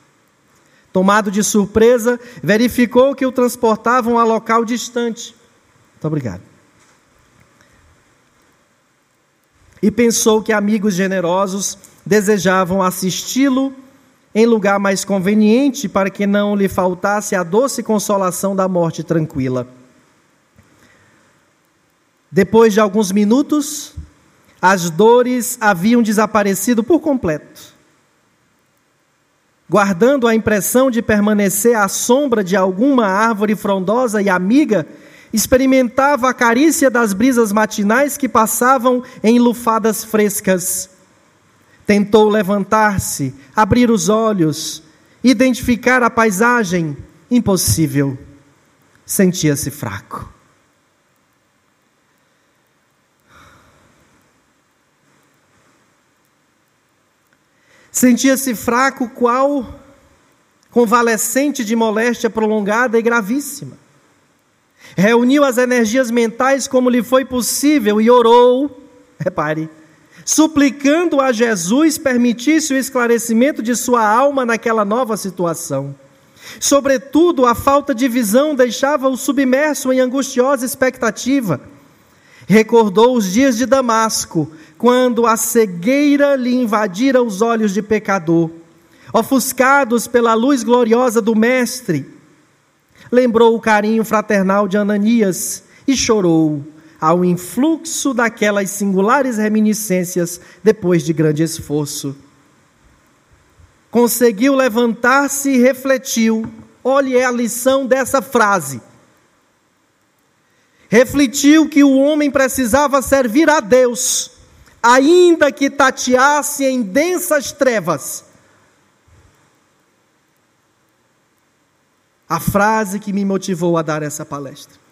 Speaker 1: Tomado de surpresa, verificou que o transportavam a local distante. Muito obrigado. E pensou que amigos generosos desejavam assisti-lo em lugar mais conveniente para que não lhe faltasse a doce consolação da morte tranquila. Depois de alguns minutos, as dores haviam desaparecido por completo. Guardando a impressão de permanecer à sombra de alguma árvore frondosa e amiga, experimentava a carícia das brisas matinais que passavam em lufadas frescas. Tentou levantar-se, abrir os olhos, identificar a paisagem. Impossível. Sentia-se fraco. Sentia-se fraco, qual convalescente de moléstia prolongada e gravíssima. Reuniu as energias mentais como lhe foi possível e orou, repare, suplicando a Jesus permitisse o esclarecimento de sua alma naquela nova situação. Sobretudo, a falta de visão deixava-o submerso em angustiosa expectativa. Recordou os dias de Damasco, quando a cegueira lhe invadira os olhos de pecador. Ofuscados pela luz gloriosa do Mestre, lembrou o carinho fraternal de Ananias e chorou ao influxo daquelas singulares reminiscências depois de grande esforço. Conseguiu levantar-se e refletiu. Olhe a lição dessa frase. Refletiu que o homem precisava servir a Deus, ainda que tateasse em densas trevas. A frase que me motivou a dar essa palestra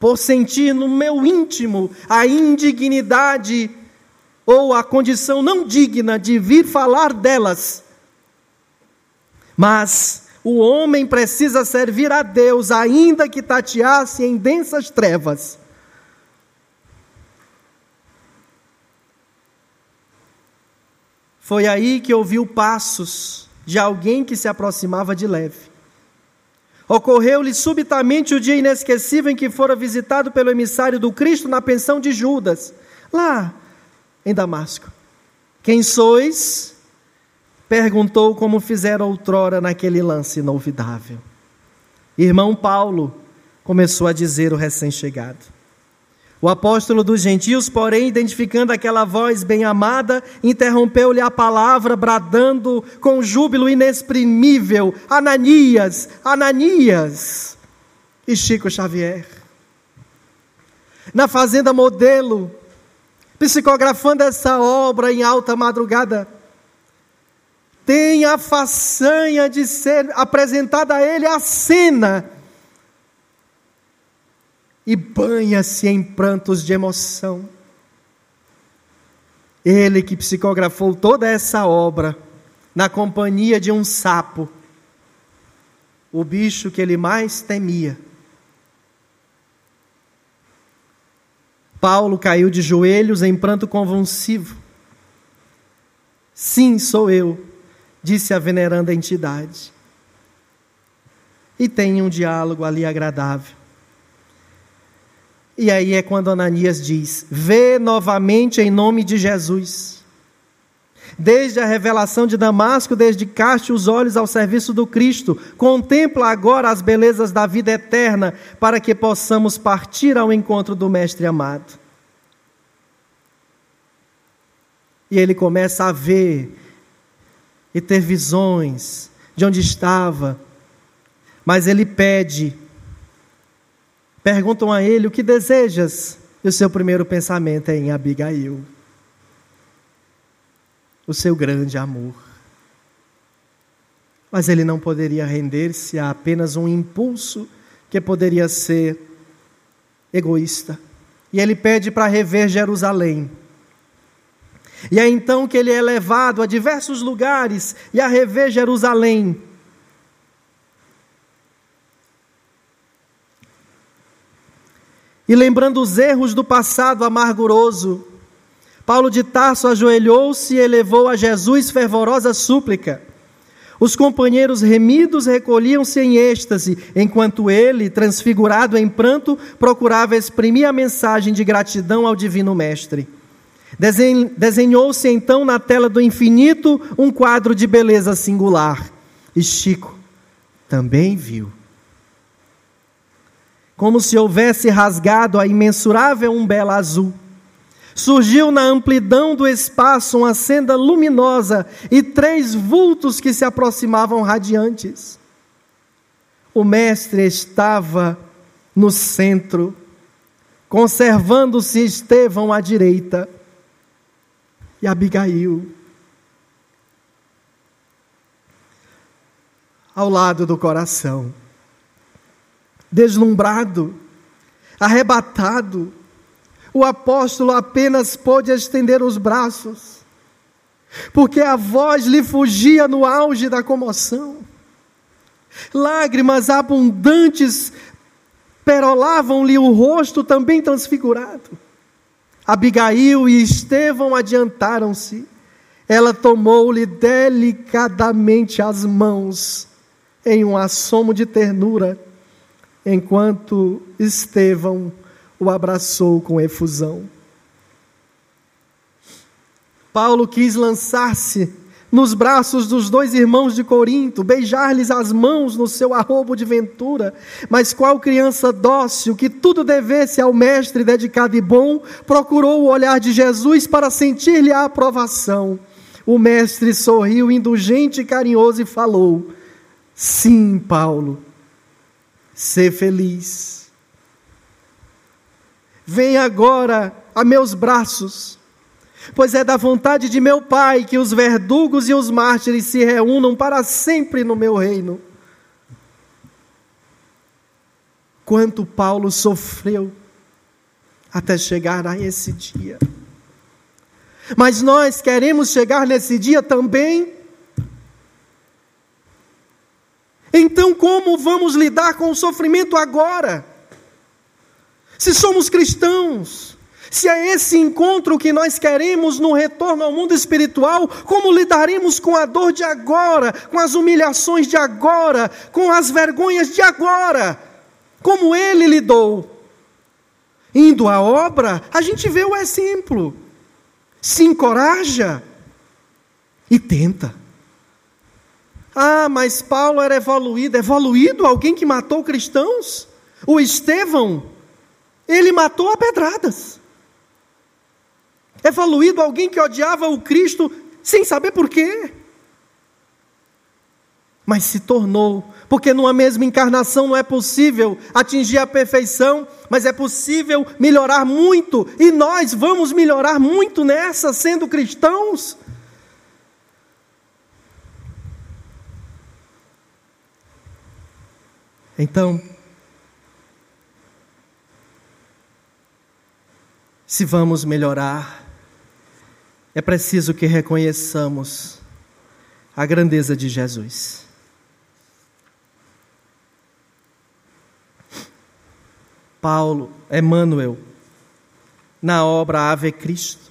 Speaker 1: por sentir no meu íntimo a indignidade ou a condição não digna de vir falar delas. Mas o homem precisa servir a Deus, ainda que tateasse em densas trevas. Foi aí que ouviu passos de alguém que se aproximava de leve. Ocorreu-lhe subitamente o dia inesquecível em que fora visitado pelo emissário do Cristo na pensão de Judas, lá em Damasco. Quem sois? Perguntou como fizera outrora naquele lance inolvidável. Irmão Paulo, começou a dizer o recém-chegado. O apóstolo dos gentios, porém, identificando aquela voz bem-amada, interrompeu-lhe a palavra, bradando com júbilo inexprimível: Ananias, Ananias! E Chico Xavier. Na Fazenda Modelo, psicografando essa obra em alta madrugada, tem a façanha de ser apresentada a ele a cena e banha-se em prantos de emoção. Ele que psicografou toda essa obra na companhia de um sapo, o bicho que ele mais temia. Paulo caiu de joelhos em pranto convulsivo. Sim, sou eu, disse a veneranda entidade. E tem um diálogo ali agradável. E aí é quando Ananias diz: Vê novamente em nome de Jesus. Desde a revelação de Damasco, desde caste os olhos ao serviço do Cristo, contempla agora as belezas da vida eterna, para que possamos partir ao encontro do Mestre amado. E ele começa a ver e ter visões de onde estava, mas ele pede Perguntam a ele: O que desejas? E o seu primeiro pensamento é em Abigail. O seu grande amor. Mas ele não poderia render-se a apenas um impulso que poderia ser egoísta. E ele pede para rever Jerusalém. E é então que ele é levado a diversos lugares e a rever Jerusalém. E lembrando os erros do passado amarguroso, Paulo de Tarso ajoelhou-se e elevou a Jesus fervorosa súplica. Os companheiros remidos recolhiam-se em êxtase, enquanto ele, transfigurado em pranto, procurava exprimir a mensagem de gratidão ao Divino Mestre. Desenhou-se então na tela do infinito um quadro de beleza singular. E Chico também viu como se houvesse rasgado a imensurável umbela azul. Surgiu na amplidão do espaço uma senda luminosa e três vultos que se aproximavam radiantes. O Mestre estava no centro, conservando-se Estevão à direita e Abigail ao lado do coração deslumbrado, arrebatado, o apóstolo apenas pôde estender os braços, porque a voz lhe fugia no auge da comoção. Lágrimas abundantes perolavam-lhe o rosto também transfigurado. Abigail e Estevão adiantaram-se. ela tomou-lhe delicadamente as mãos em um assomo de ternura, enquanto Estevão o abraçou com efusão. Paulo quis lançar-se nos braços dos dois irmãos de Corinto, beijar-lhes as mãos no seu arrobo de ventura. Mas qual criança dócil, que tudo devesse ao mestre dedicado e bom, procurou o olhar de Jesus para sentir-lhe a aprovação. O mestre sorriu indulgente e carinhoso e falou: Sim, Paulo, ser feliz. Vem agora a meus braços Pois é da vontade de meu Pai que os verdugos e os mártires se reúnam para sempre no meu reino. Quanto Paulo sofreu até chegar a esse dia. Mas nós queremos chegar nesse dia também. Então, como vamos lidar com o sofrimento agora? Se somos cristãos, se é esse encontro que nós queremos no retorno ao mundo espiritual, como lidaremos com a dor de agora, com as humilhações de agora, com as vergonhas de agora? Como ele lidou? Indo à obra, a gente vê o exemplo. Se encoraja e tenta. Ah, mas Paulo era evoluído. Evoluído? Alguém que matou cristãos? O Estevão? Ele matou a pedradas. Evoluído alguém que odiava o Cristo sem saber por quê. Mas se tornou, porque numa mesma encarnação não é possível atingir a perfeição, mas é possível melhorar muito, e nós vamos melhorar muito nessa, sendo cristãos. Então, se vamos melhorar, é preciso que reconheçamos a grandeza de Jesus. Paulo, Emmanuel, na obra Ave Cristo,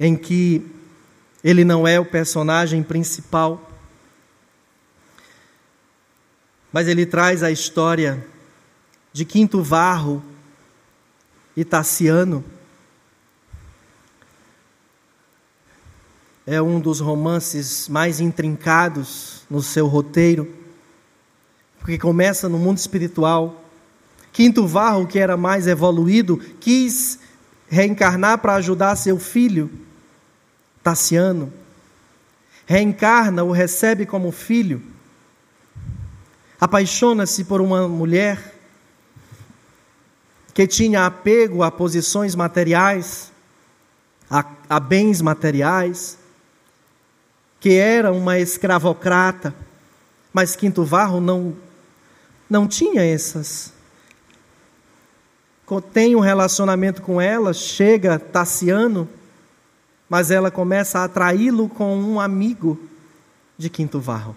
Speaker 1: em que ele não é o personagem principal, mas ele traz a história de Quinto Varro e Tassiano é um dos romances mais intrincados no seu roteiro, porque começa no mundo espiritual. Quinto Varro, que era mais evoluído, quis reencarnar para ajudar seu filho, Tassiano. Reencarna, o recebe como filho. Apaixona-se por uma mulher que tinha apego a posições materiais, a, a bens materiais que era uma escravocrata, mas Quinto Varro não, não tinha essas. Tem um relacionamento com ela, chega Tassiano, mas ela começa a atraí-lo com um amigo de Quinto Varro.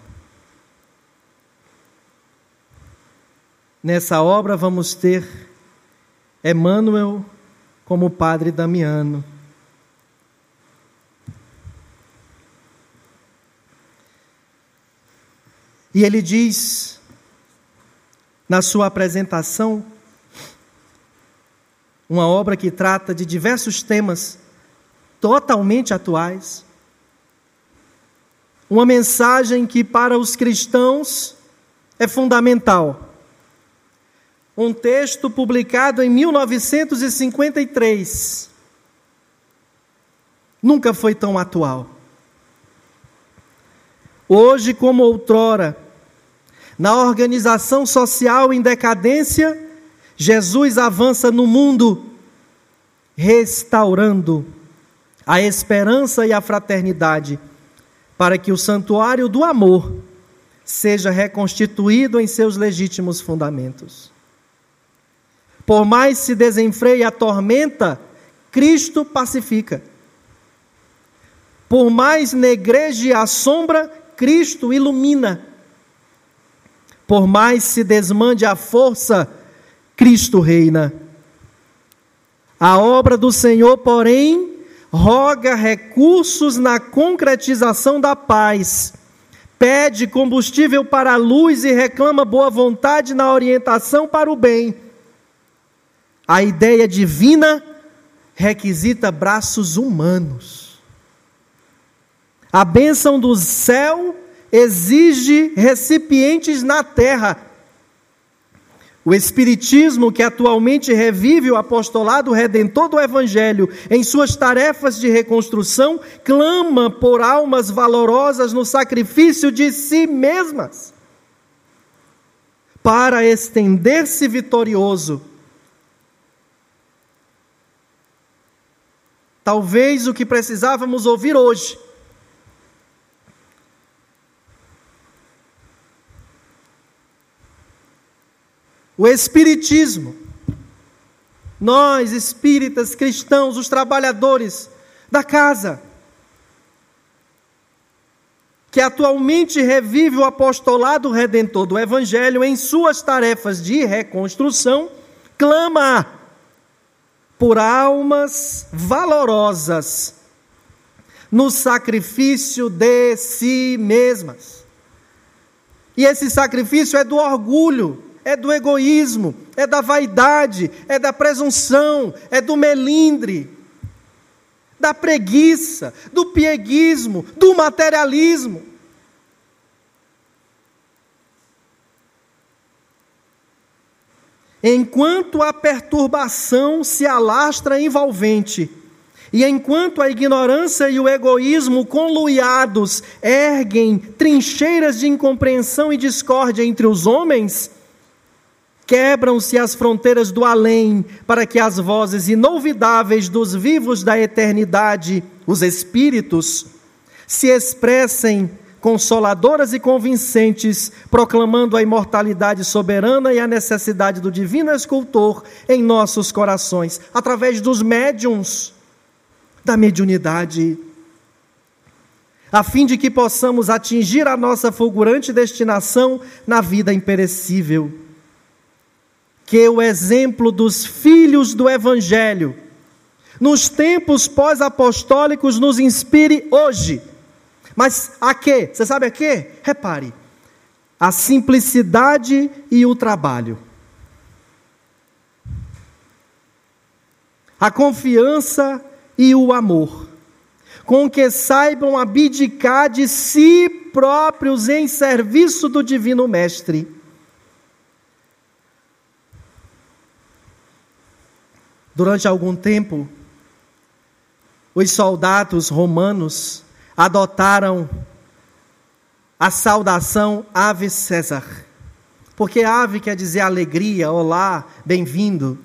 Speaker 1: Nessa obra vamos ter Emmanuel como padre Damiano. E ele diz, na sua apresentação, uma obra que trata de diversos temas totalmente atuais, uma mensagem que para os cristãos é fundamental. Um texto publicado em 1953 nunca foi tão atual. Hoje, como outrora, na organização social em decadência, Jesus avança no mundo, restaurando a esperança e a fraternidade, para que o santuário do amor seja reconstituído em seus legítimos fundamentos. Por mais se desenfreie a tormenta, Cristo pacifica. Por mais negreje a sombra, Cristo ilumina. Por mais se desmande a força, Cristo reina. A obra do Senhor, porém, roga recursos na concretização da paz, pede combustível para a luz e reclama boa vontade na orientação para o bem. A ideia divina requisita braços humanos. A bênção do céu exige recipientes na terra o Espiritismo, que atualmente revive o apostolado redentor do Evangelho em suas tarefas de reconstrução, clama por almas valorosas no sacrifício de si mesmas, para estender-se vitorioso. Talvez o que precisávamos ouvir hoje o Espiritismo. Nós, espíritas, cristãos, os trabalhadores da casa, que atualmente revive o apostolado redentor do Evangelho em suas tarefas de reconstrução, clama por almas valorosas no sacrifício de si mesmas. E esse sacrifício é do orgulho, é do egoísmo, é da vaidade, é da presunção, é do melindre, da preguiça, do pieguismo, do materialismo. Enquanto a perturbação se alastra envolvente, e enquanto a ignorância e o egoísmo conluiados erguem trincheiras de incompreensão e discórdia entre os homens, Quebram-se as fronteiras do além, para que as vozes inolvidáveis dos vivos da eternidade, os espíritos, se expressem consoladoras e convincentes, proclamando a imortalidade soberana e a necessidade do divino escultor em nossos corações, através dos médiums da mediunidade, a fim de que possamos atingir a nossa fulgurante destinação na vida imperecível que o exemplo dos filhos do Evangelho, nos tempos pós-apostólicos, nos inspire hoje. Mas a quê? Você sabe a quê? Repare: a simplicidade e o trabalho. A confiança e o amor, com que saibam abdicar de si próprios em serviço do Divino Mestre Durante algum tempo, os soldados romanos adotaram a saudação Ave César, porque ave quer dizer alegria, olá, bem-vindo.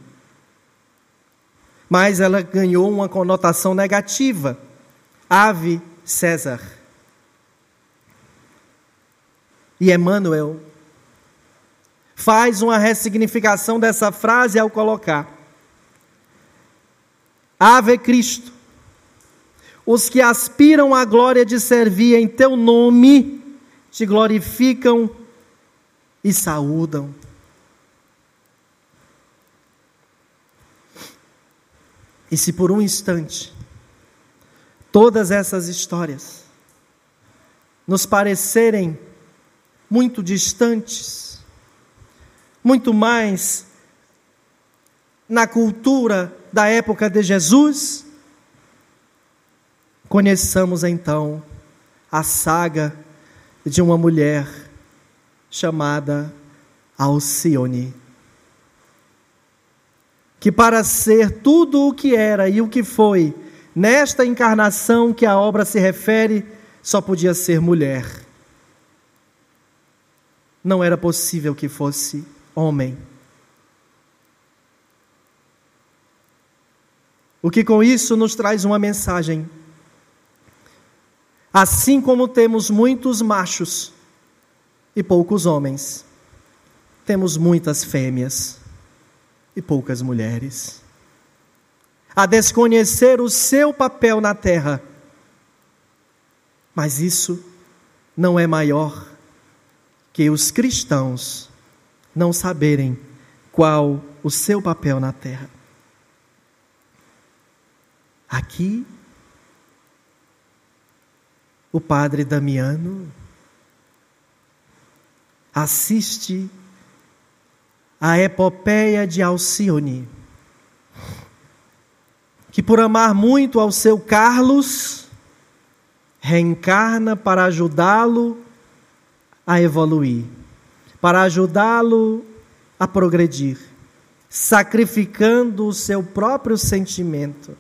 Speaker 1: Mas ela ganhou uma conotação negativa. Ave César. E Emmanuel faz uma ressignificação dessa frase ao colocar Ave Cristo. Os que aspiram à glória de servir em teu nome te glorificam e saúdam. E se por um instante todas essas histórias nos parecerem muito distantes, muito mais na cultura da época de Jesus, conheçamos então a saga de uma mulher chamada Alcione, que para ser tudo o que era e o que foi, nesta encarnação que a obra se refere, só podia ser mulher. Não era possível que fosse homem. O que com isso nos traz uma mensagem. Assim como temos muitos machos e poucos homens, temos muitas fêmeas e poucas mulheres. A desconhecer o seu papel na terra. Mas isso não é maior que os cristãos não saberem qual o seu papel na terra aqui o padre Damiano assiste a epopeia de Alcione, que por amar muito ao seu Carlos, reencarna para ajudá-lo a evoluir, para ajudá-lo a progredir, sacrificando o seu próprio sentimento,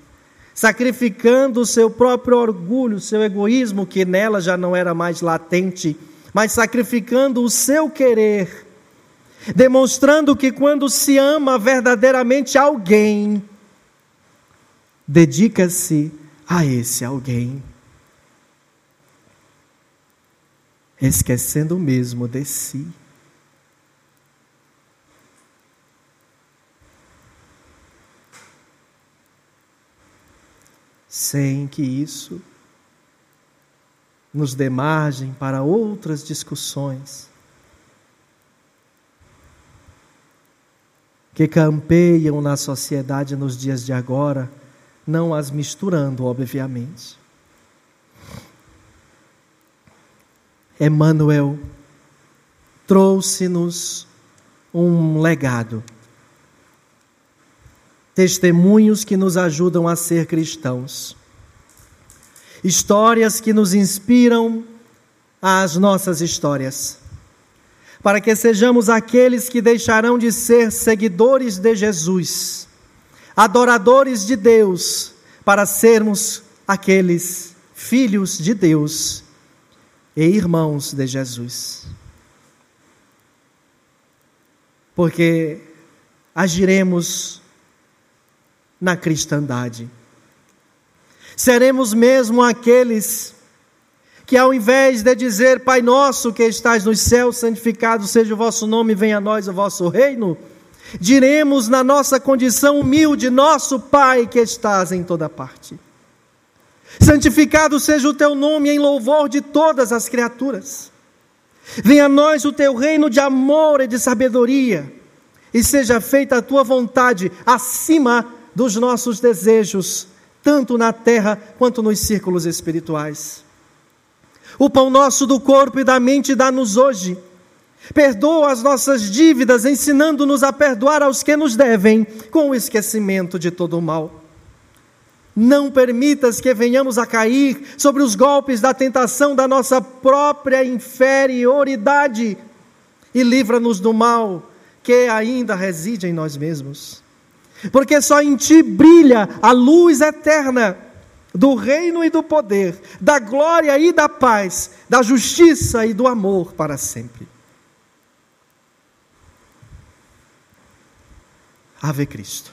Speaker 1: sacrificando o seu próprio orgulho, o seu egoísmo, que nela já não era mais latente, mas sacrificando o seu querer, demonstrando que quando se ama verdadeiramente alguém, dedica-se a esse alguém. esquecendo mesmo de si. Sem que isso nos dê margem para outras discussões que campeiam na sociedade nos dias de agora, não as misturando, obviamente. Emmanuel trouxe-nos um legado. Testemunhos que nos ajudam a ser cristãos. Histórias que nos inspiram às nossas histórias. Para que sejamos aqueles que deixarão de ser seguidores de Jesus, adoradores de Deus, para sermos aqueles filhos de Deus e irmãos de Jesus. Porque agiremos na cristandade. Seremos mesmo aqueles que, ao invés de dizer, Pai nosso que estás nos céus, santificado seja o vosso nome, venha a nós o vosso reino, diremos na nossa condição humilde, nosso Pai que estás em toda parte. Santificado seja o teu nome em louvor de todas as criaturas. Venha a nós o teu reino de amor e de sabedoria, e seja feita a tua vontade acima dos nossos desejos, tanto na terra quanto nos círculos espirituais. O pão nosso do corpo e da mente dá-nos hoje. Perdoa as nossas dívidas, ensinando-nos a perdoar aos que nos devem, com o esquecimento de todo o mal. Não permitas que venhamos a cair sobre os golpes da tentação da nossa própria inferioridade e livra-nos do mal que ainda reside em nós mesmos. Porque só em ti brilha a luz eterna do reino e do poder, da glória e da paz, da justiça e do amor para sempre. Ave Cristo.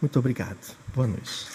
Speaker 1: Muito obrigado. Boa noite.